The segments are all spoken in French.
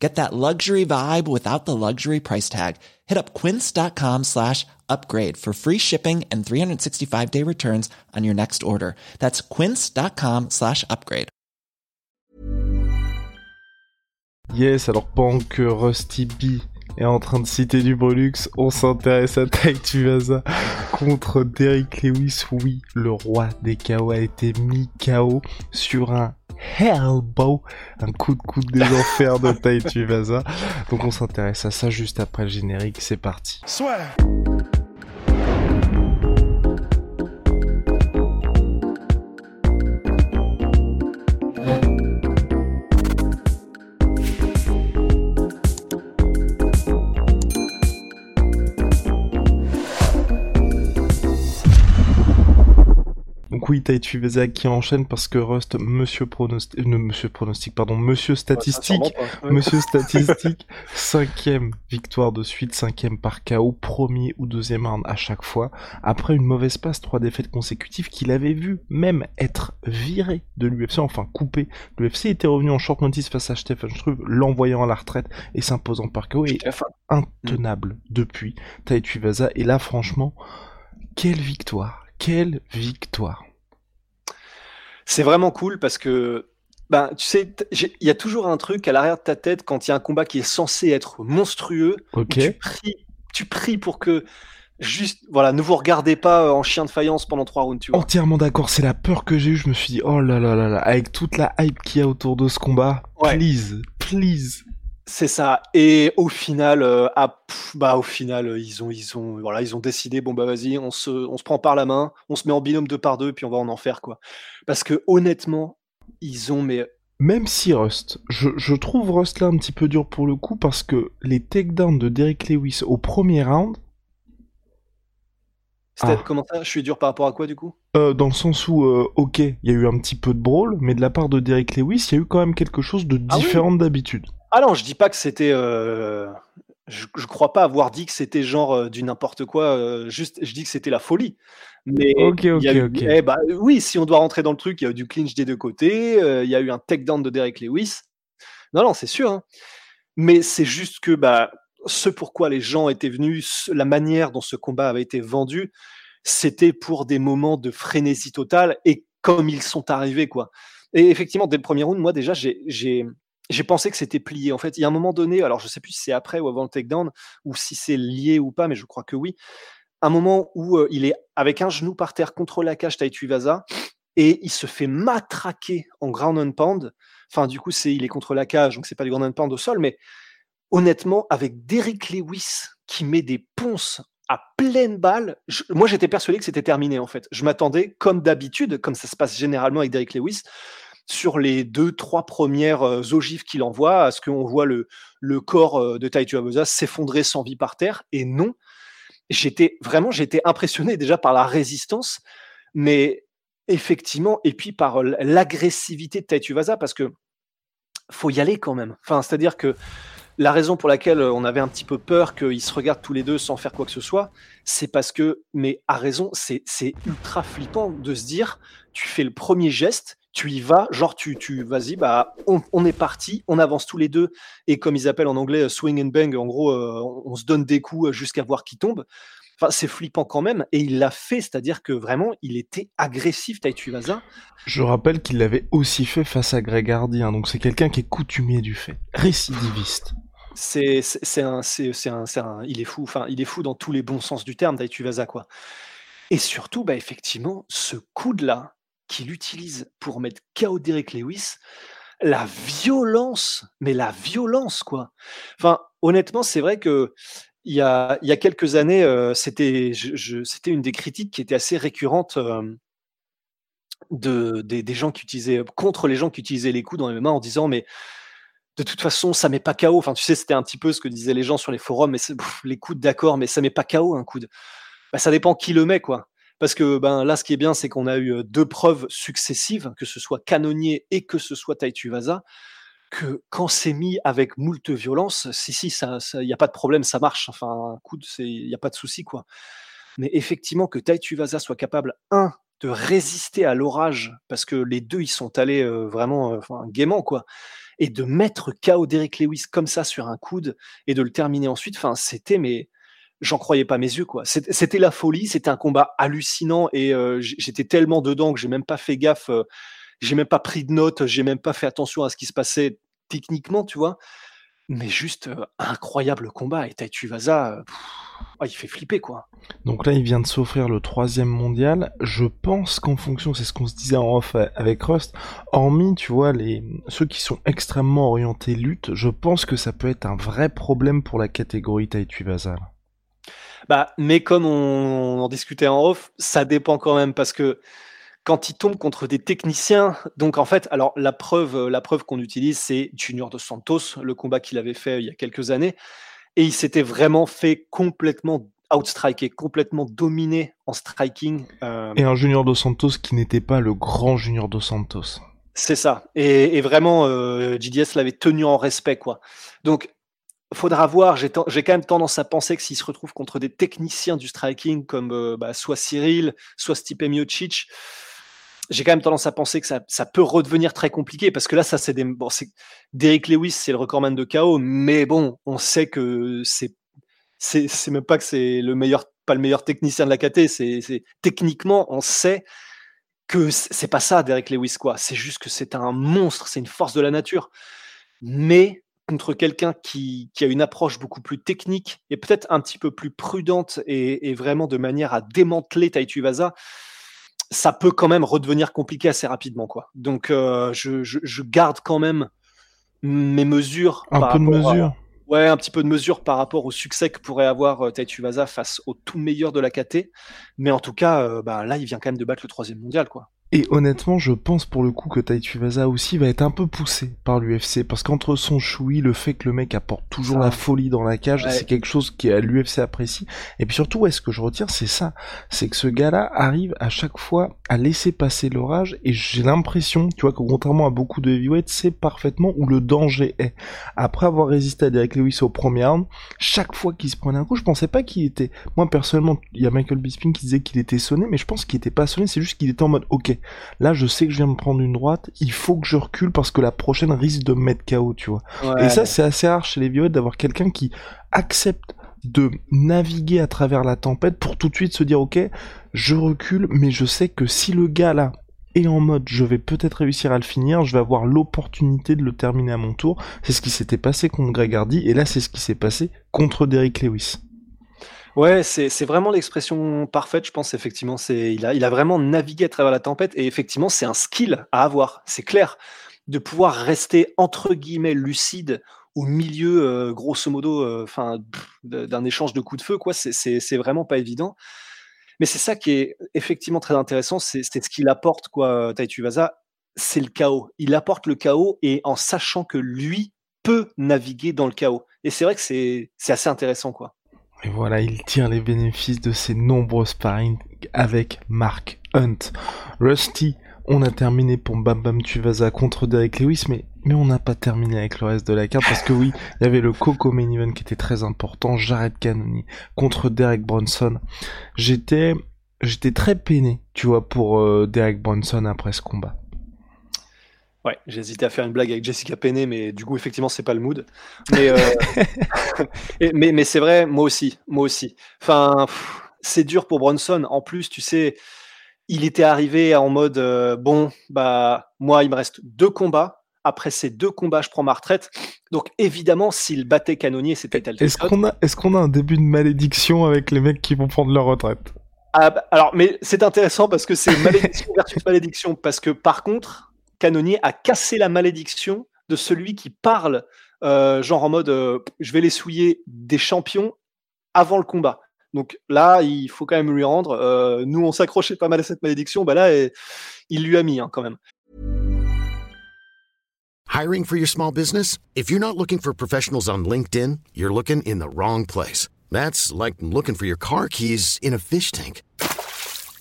Get that luxury vibe without the luxury price tag. Hit up quince.com slash upgrade for free shipping and 365 day returns on your next order. That's quince.com slash upgrade. Yes, alors pendant que Rusty B est en train de citer du Brulux, on s'intéresse à Tai Tuivasa contre Derrick Lewis. Oui, le roi des KO a été mis KO sur un Hellbow, un coup de coude des enfers de Tai Tuivasa. Donc on s'intéresse à ça juste après le générique, c'est parti. Oui, Tai Tuivasa qui enchaîne parce que Rust, monsieur pronostic, euh, monsieur pronostic, pardon, monsieur statistique, sûrement pas. Ouais. monsieur statistique, cinquième victoire de suite, cinquième par KO, premier ou deuxième round à chaque fois, après une mauvaise passe, trois défaites consécutives qu'il avait vu même être viré de l'UFC, enfin coupé. L'UFC était revenu en short notice face à Stephen Struve, l'envoyant à la retraite et s'imposant par KO et intenable depuis Tai Tuivasa. Et là, franchement, quelle victoire, quelle victoire. C'est vraiment cool parce que, ben, tu sais, il y a toujours un truc à l'arrière de ta tête quand il y a un combat qui est censé être monstrueux. Ok. Tu pries, tu pries pour que, juste, voilà, ne vous regardez pas euh, en chien de faïence pendant trois rounds, tu vois. Entièrement d'accord, c'est la peur que j'ai eue. Je me suis dit, oh là là là là, avec toute la hype qu'il y a autour de ce combat, Ouais. please, please. C'est ça. Et au final, euh, ah, pff, bah, au final, euh, ils ont, ils ont, voilà, ils ont décidé, bon bah vas-y, on se, on se prend par la main, on se met en binôme deux par deux, puis on va en enfer quoi. Parce que honnêtement, ils ont, mais Même si Rust, je, je trouve Rust là un petit peu dur pour le coup parce que les takedowns de Derek Lewis au premier round, Ah. comment ça Je suis dur par rapport à quoi du coup? Euh, dans le sens où, euh, ok, il y a eu un petit peu de brawl, mais de la part de Derek Lewis, il y a eu quand même quelque chose de Ah oui? différent d'habitude. Ah non, je dis pas que c'était. euh, Je, je crois pas avoir dit que c'était genre euh, du n'importe quoi. euh, juste, je dis que c'était la folie. Mais Ok, ok, eu- ok. eh bah, oui, si on doit rentrer dans le truc, il y a eu du clinch des deux côtés. il y a eu un takedown de Derek Lewis. Non, non, c'est sûr. hein. Mais c'est juste que bah, ce pourquoi les gens étaient venus, la manière dont ce combat avait été vendu, c'était pour des moments de frénésie totale et comme ils sont arrivés, quoi. Et effectivement, dès le premier round, moi déjà, j'ai- j'ai pensé que c'était plié. En fait, il y a un moment donné, alors je sais plus si c'est après ou avant le takedown, ou si c'est lié ou pas, mais je crois que oui. Un moment où euh, il est avec un genou par terre contre la cage Tai Tuivasa et il se fait matraquer en ground and pound. Enfin, du coup, c'est il est contre la cage, donc c'est pas du ground and pound au sol, mais honnêtement, avec Derrick Lewis qui met des ponces à pleine balle, moi j'étais persuadé que c'était terminé en fait. Je m'attendais, comme d'habitude, comme ça se passe généralement avec Derrick Lewis, sur les deux, trois premières euh, ogives qu'il envoie, à ce qu'on voit le, corps euh, de Tai Tuivasa s'effondrer sans vie par terre. Et non, j'étais vraiment j'étais impressionné déjà par la résistance, mais effectivement, et puis par l'agressivité de Tai Tuivasa, parce que faut y aller quand même. Enfin, c'est-à-dire que la raison pour laquelle on avait un petit peu peur qu'ils se regardent tous les deux sans faire quoi que ce soit, c'est parce que, mais à raison, c'est ultra flippant de se dire, tu fais le premier geste, tu y vas, genre tu, tu vas-y, bah, on, on est parti, on avance tous les deux, et comme ils appellent en anglais swing and bang, en gros, euh, on, on se donne des coups jusqu'à voir qui tombe. Enfin, c'est flippant quand même, et il l'a fait, c'est-à-dire que vraiment, il était agressif, Tai Tuivasa. Je rappelle qu'il l'avait aussi fait face à Greg Hardy, hein, donc c'est quelqu'un qui est coutumier du fait, récidiviste. C'est un, c'est c'est un, c'est un- il est fou. Enfin, il est fou dans tous les bons sens du terme, Tai Tuivasa, quoi. Et surtout, bah effectivement, ce coude-là qu'il utilise pour mettre KO Derek Lewis, la violence, mais la violence, quoi. Enfin, honnêtement, c'est vrai que il y a, quelques années, euh, c'était une des critiques qui était assez récurrente euh, de, des, gens qui utilisaient contre les gens qui utilisaient les coups dans les MMA en disant mais de toute façon, ça met pas KO. Enfin, tu sais, c'était un petit peu ce que disaient les gens sur les forums, mais les coudes, d'accord, mais ça met pas KO un coude. Bah, ça dépend qui le met, quoi. Parce que ben, là, ce qui est bien, c'est qu'on a eu deux preuves successives, que ce soit Canonnier et que ce soit Taituvasa, que quand c'est mis avec moult violence, si, si, il ça, n'y a pas de problème, ça marche. Enfin, un coup, il n'y a pas de souci, quoi. Mais effectivement, que Taituvasa soit capable, un, de résister à l'orage, parce que les deux, ils sont allés vraiment gaiement, quoi. Et de mettre KO Derek Lewis comme ça sur un coude et de le terminer ensuite, enfin, c'était, mais j'en croyais pas mes yeux, quoi. C'était la folie, c'était un combat hallucinant et j'étais tellement dedans que j'ai même pas fait gaffe, j'ai même pas pris de notes, j'ai même pas fait attention à ce qui se passait techniquement, tu vois. Mais juste incroyable combat. Et Taituvasa, oh, il fait flipper, quoi. Donc là, il vient de s'offrir le troisième mondial. Je pense qu'en fonction, c'est ce qu'on se disait en off avec Rust, hormis, tu vois, les ceux qui sont extrêmement orientés lutte, je pense que ça peut être un vrai problème pour la catégorie Taituvasa. Bah, mais comme on en discutait en off, ça dépend quand même parce que quand il tombe contre des techniciens. Donc en fait, alors la preuve, euh, la preuve qu'on utilise, c'est Junior dos Santos, le combat qu'il avait fait il y a quelques années, et il s'était vraiment fait complètement outstriker, complètement dominé en striking. Euh. Et un Junior dos Santos qui n'était pas le grand Junior dos Santos. C'est ça. Et, vraiment, euh, JDS l'avait tenu en respect, quoi. Donc faudra voir. J'ai quand même tendance à penser que s'il se retrouve contre des techniciens du striking comme bah, soit Cyril, soit Stipe Miocic, j'ai quand même tendance à penser que ça, peut redevenir très compliqué parce que là, ça c'est des. Derek Lewis, c'est le recordman de KO, mais bon, on sait que c'est c'est même pas que c'est le meilleur, pas le meilleur technicien de la KT. C'est techniquement, on sait que c'est pas ça, Derek Lewis quoi. C'est juste que c'est un monstre, c'est une force de la nature. Mais contre quelqu'un qui, qui, a une approche beaucoup plus technique et peut-être un petit peu plus prudente et, et, vraiment de manière à démanteler Taituvasa, ça peut quand même redevenir compliqué assez rapidement, quoi. Donc, euh, je, je, garde quand même mes mesures. Un peu de mesure. ouais, un petit peu de mesure par rapport au succès que pourrait avoir euh, Taituvasa face au tout meilleur de la KT. Mais en tout cas, euh, bah, là, il vient quand même de battre le troisième mondial, quoi. Et honnêtement, je pense pour le coup que Taituvasa aussi va être un peu poussé par l'UFC parce qu'entre son choui, le fait que le mec apporte toujours la folie dans la cage, c'est quelque chose qui à l'UFC apprécie. Et puis surtout, est-ce que je retire, c'est ça, c'est que ce gars-là arrive à chaque fois à laisser passer l'orage et j'ai l'impression, tu vois, que contrairement à beaucoup de heavyweights, c'est parfaitement où le danger est. Après avoir résisté à Derek Lewis au premier round, chaque fois qu'il se prenait un coup, je pensais pas qu'il était. Moi personnellement, il y a Michael Bisping qui disait qu'il était sonné, mais je pense qu'il était pas sonné, c'est juste qu'il était en mode ok Là, je sais que je viens de prendre une droite, il faut que je recule parce que la prochaine risque de me mettre KO, tu vois. Et ça, c'est assez rare chez les violettes d'avoir quelqu'un qui accepte de naviguer à travers la tempête pour tout de suite se dire ok, je recule, mais je sais que si le gars là est en mode je vais peut-être réussir à le finir, je vais avoir l'opportunité de le terminer à mon tour. C'est ce qui s'était passé contre Greg Hardy et là c'est ce qui s'est passé contre Derrick Lewis. Ouais, c'est vraiment l'expression parfaite, je pense, effectivement. Il a, il a vraiment navigué à travers la tempête et effectivement, c'est un skill à avoir, c'est clair. De pouvoir rester entre guillemets lucide au milieu, euh, grosso modo, euh, d'un échange de coups de feu, quoi. C'est vraiment pas évident. Mais c'est ça qui est effectivement très intéressant, c'est ce qu'il apporte, quoi, Taituvasa, c'est le chaos. Il apporte le chaos et en sachant que lui peut naviguer dans le chaos. Et c'est vrai que c'est assez intéressant, quoi. Et voilà, il tire les bénéfices de ses nombreux sparring avec Mark Hunt. Rusty, on a terminé pour Bam Bam Tuvasa contre Derek Lewis, mais, mais on n'a pas terminé avec le reste de la carte parce que oui, il y avait le Coco Main Event qui était très important, Jared Cannonier contre Derek Bronson. J'étais, j'étais très peiné, tu vois, pour euh, Derek Bronson après ce combat. Ouais, j'ai hésité à faire une blague avec Jessica Penney, mais du coup, effectivement, c'est pas le mood. Mais, euh, mais, mais c'est vrai, moi aussi, moi aussi. Enfin, c'est dur pour Bronson. En plus, tu sais, il était arrivé en mode euh, bon, bah moi, il me reste deux combats. Après ces deux combats, je prends ma retraite. Donc évidemment, s'il battait Canonier, c'était tel. Est-ce qu'on a, est-ce qu'on a un début de malédiction avec les mecs qui vont prendre leur retraite? Ah, bah, Alors, mais c'est intéressant parce que c'est malédiction versus malédiction. Parce que par contre, Canonier a cassé la malédiction de celui qui parle, euh, genre en mode euh, je vais les souiller des champions avant le combat. Donc là, il faut quand même lui rendre. Euh, nous, on s'accrochait pas mal à cette malédiction. Bah là, il lui a mis hein, quand même. Hiring for your small business? If you're not looking for professionals on LinkedIn, you're looking in the wrong place. That's like looking for your car keys in a fish tank.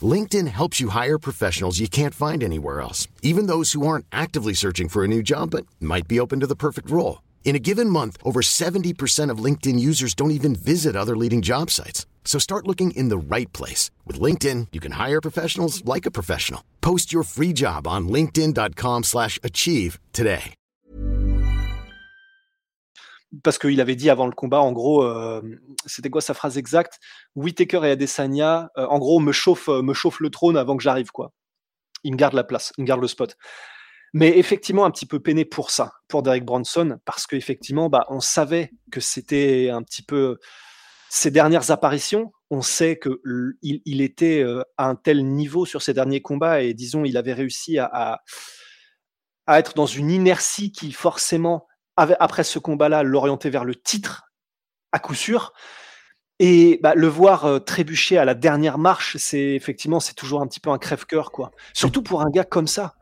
LinkedIn helps you hire professionals you can't find anywhere else, even those who aren't actively searching for a new job but might be open to the perfect role. In a given month, over 70% of LinkedIn users don't even visit other leading job sites. So start looking in the right place. With LinkedIn, you can hire professionals like a professional. Post your free job on linkedin.com slash achieve today. Parce qu'il avait dit avant le combat, en gros, euh, c'était quoi sa phrase exacte? Whitaker et Adesanya, euh, en gros, me chauffe, me chauffe le trône avant que j'arrive, quoi. Il me garde la place, il me garde le spot. Mais effectivement, un petit peu peiné pour ça, pour Derek Bronson, parce qu'effectivement, bah, on savait que c'était un petit peu ses dernières apparitions. On sait que il, était euh, à un tel niveau sur ses derniers combats et disons, il avait réussi à, à, être dans une inertie qui forcément, avait, après ce combat-là, l'orientait vers le titre à coup sûr. Et bah, le voir euh, trébucher à la dernière marche, c'est effectivement, c'est toujours un petit peu un crève-cœur, quoi. Surtout pour un gars comme ça.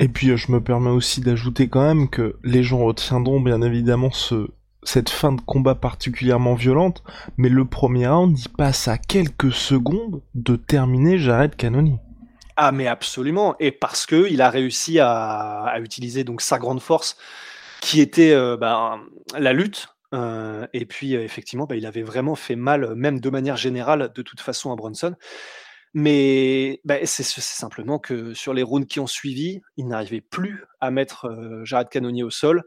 Et puis euh, je me permets aussi d'ajouter quand même que les gens retiendront bien évidemment ce, cette fin de combat particulièrement violente, mais le premier round, il passe à quelques secondes de terminer Jared Cannonier. Ah mais absolument, et parce que il a réussi à, utiliser donc sa grande force, qui était euh, bah, la lutte, euh, et puis effectivement, bah, il avait vraiment fait mal, même de manière générale, de toute façon à Bronson. Mais bah, c'est simplement que sur les rounds qui ont suivi, il n'arrivait plus à mettre euh, Jared Cannonier au sol.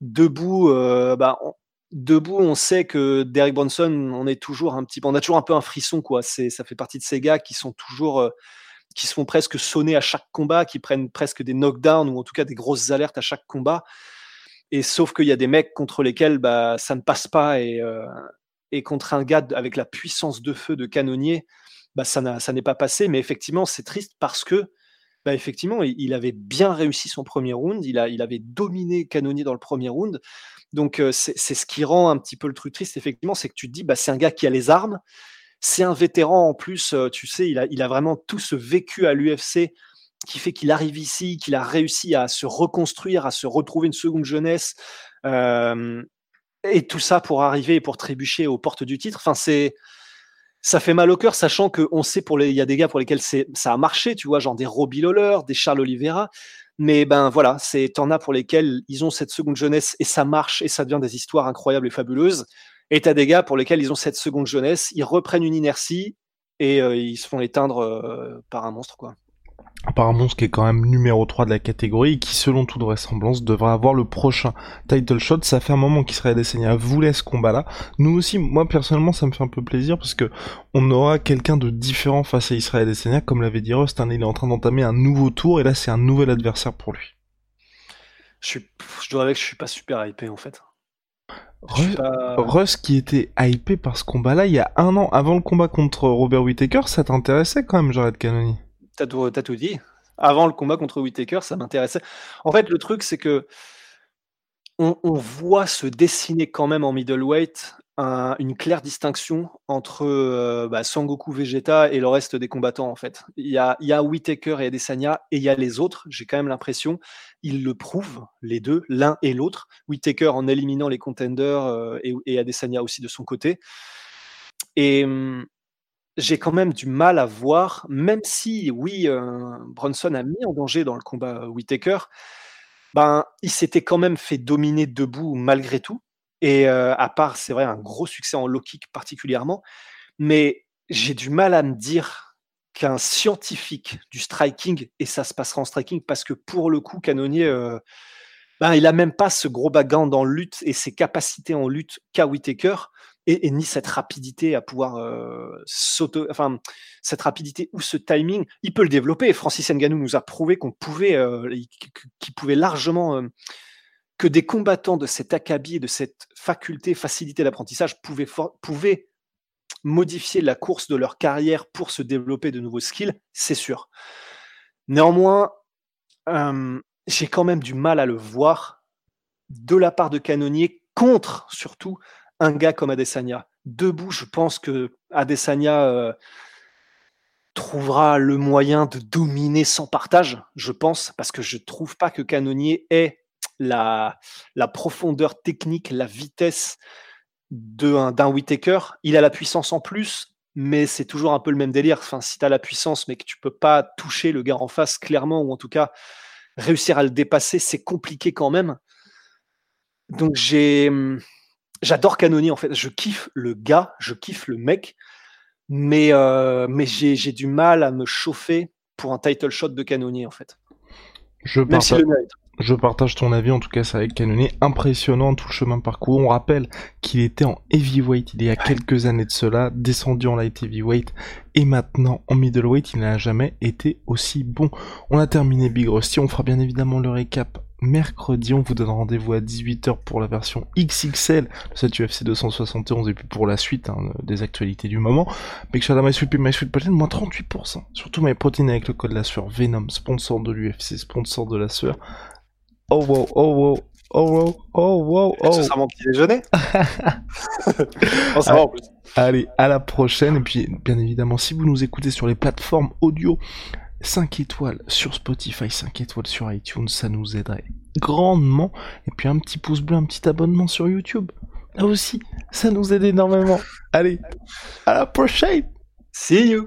Debout, euh, bah, on, debout, on sait que Derek Bronson, on est toujours un petit, on a toujours un peu un frisson quoi. C'est, ça fait partie de ces gars qui sont toujours, euh, qui se font presque sonner à chaque combat, qui prennent presque des knockdowns ou en tout cas des grosses alertes à chaque combat. Et sauf qu'il y a des mecs contre lesquels bah, ça ne passe pas et, et contre un gars avec la puissance de feu de Cannonier bah, ça n'est pas passé. Mais effectivement, c'est triste parce que, bah, effectivement, il, avait bien réussi son premier round. Il, a, il avait dominé Canonier dans le premier round. Donc, euh, c'est ce qui rend un petit peu le truc triste, effectivement, c'est que tu te dis, bah, c'est un gars qui a les armes. C'est un vétéran en plus, euh, tu sais, il a, il a vraiment tout ce vécu à l'UFC qui fait qu'il arrive ici, qu'il a réussi à se reconstruire, à se retrouver une seconde jeunesse. Euh, et tout ça pour arriver et pour trébucher aux portes du titre. Enfin, c'est ça fait mal au cœur, sachant qu'on sait pour les, il y a des gars pour lesquels ça a marché, tu vois, genre des Robbie Lawler, des Charles Oliveira. Mais ben voilà, c'est t'en as pour lesquels ils ont cette seconde jeunesse et ça marche et ça devient des histoires incroyables et fabuleuses. Et t'as des gars pour lesquels ils ont cette seconde jeunesse, ils reprennent une inertie et euh, ils se font éteindre euh, par un monstre, quoi apparemment ce qui est quand même numéro 3 de la catégorie et qui selon toute vraisemblance devrait avoir le prochain title shot. Ça fait un moment qu'Israël Adesanya voulait ce combat-là. Nous aussi, moi personnellement, ça me fait un peu plaisir parce que on aura quelqu'un de différent face à Israël Adesanya. Comme l'avait dit Rust, hein, il est en train d'entamer un nouveau tour et là c'est un nouvel adversaire pour lui. Je, suis... je dois avouer que je suis pas super hypé en fait. Russ, qui était hypé par ce combat-là il y a un an avant le combat contre Robert Whittaker, ça t'intéressait quand même, Jared Cannonier T'as tout, tout, dit. Avant le combat contre Whitaker, ça m'intéressait. En fait, le truc, c'est que on, voit se dessiner quand même en middleweight une claire distinction entre euh, bah, Sangoku Vegeta et le reste des combattants. En fait, il y a, Whitaker et Adesanya et il y a les autres. J'ai quand même l'impression ils le prouvent les deux, l'un et l'autre. Whitaker en éliminant les contenders euh, et, et, Adesanya aussi de son côté. Et hum, j'ai quand même du mal à voir, même si, oui, euh, Bronson a mis en danger dans le combat euh, Whitaker, ben, il s'était quand même fait dominer debout malgré tout. Et euh, à part, c'est vrai, un gros succès en low kick particulièrement, mais j'ai du mal à me dire qu'un scientifique du striking, et ça se passera en striking, parce que pour le coup, Canonier, ben, il a même pas ce gros background en lutte et ses capacités en lutte qu'a Whitaker et, ni cette rapidité à pouvoir euh, sauter, enfin cette rapidité ou ce timing, il peut le développer. Francis Ngannou nous a prouvé qu'on pouvait, euh, qu'il pouvait largement, euh, que des combattants de cet acabit, de cette faculté, facilité d'apprentissage pouvaient, pouvaient modifier la course de leur carrière pour se développer de nouveaux skills, c'est sûr. Néanmoins, j'ai quand même du mal à le voir de la part de Canonier contre surtout un gars comme Adesanya. Debout, je pense que Adesanya euh, trouvera le moyen de dominer sans partage, je pense, parce que je trouve pas que Canonier ait la, profondeur technique, la vitesse d'un Whitaker. Il a la puissance en plus, mais c'est toujours un peu le même délire. Enfin, si tu as la puissance, mais que tu peux pas toucher le gars en face clairement, ou en tout cas réussir à le dépasser, c'est compliqué quand même. Donc j'ai, j'adore Canoni en fait. Je kiffe le gars, je kiffe le mec, mais euh, mais j'ai, du mal à me chauffer pour un title shot de Canoni en fait. Je Même si partage, le mérite. je partage ton avis, en tout cas, c'est avec Canonnier impressionnant tout le chemin parcouru. On rappelle qu'il était en heavyweight il y a quelques années de cela, descendu en light heavyweight, et maintenant en middleweight, il n'a jamais été aussi bon. On a terminé Big Rusty, on fera bien évidemment le récap mercredi, on vous donne rendez-vous à 18h pour la version XXL de cette UFC 271 et puis pour la suite hein, des actualités du moment. Big shout out à MySweet et MySweet Protein, moins 38%. Surtout MyProtein avec le code la sueur Venom, sponsor de l'UFC, sponsor de la sueur. Oh wow, oh wow, oh wow, oh wow, oh. sera mon petit déjeuner. Oh, en plus. Allez, à la prochaine. Et puis, bien évidemment, si vous nous écoutez sur les plateformes audio, 5 étoiles sur Spotify, 5 étoiles sur iTunes, ça nous aiderait grandement. Et puis un petit pouce bleu, un petit abonnement sur YouTube. Là aussi, ça nous aide énormément. Allez, à la prochaine See you.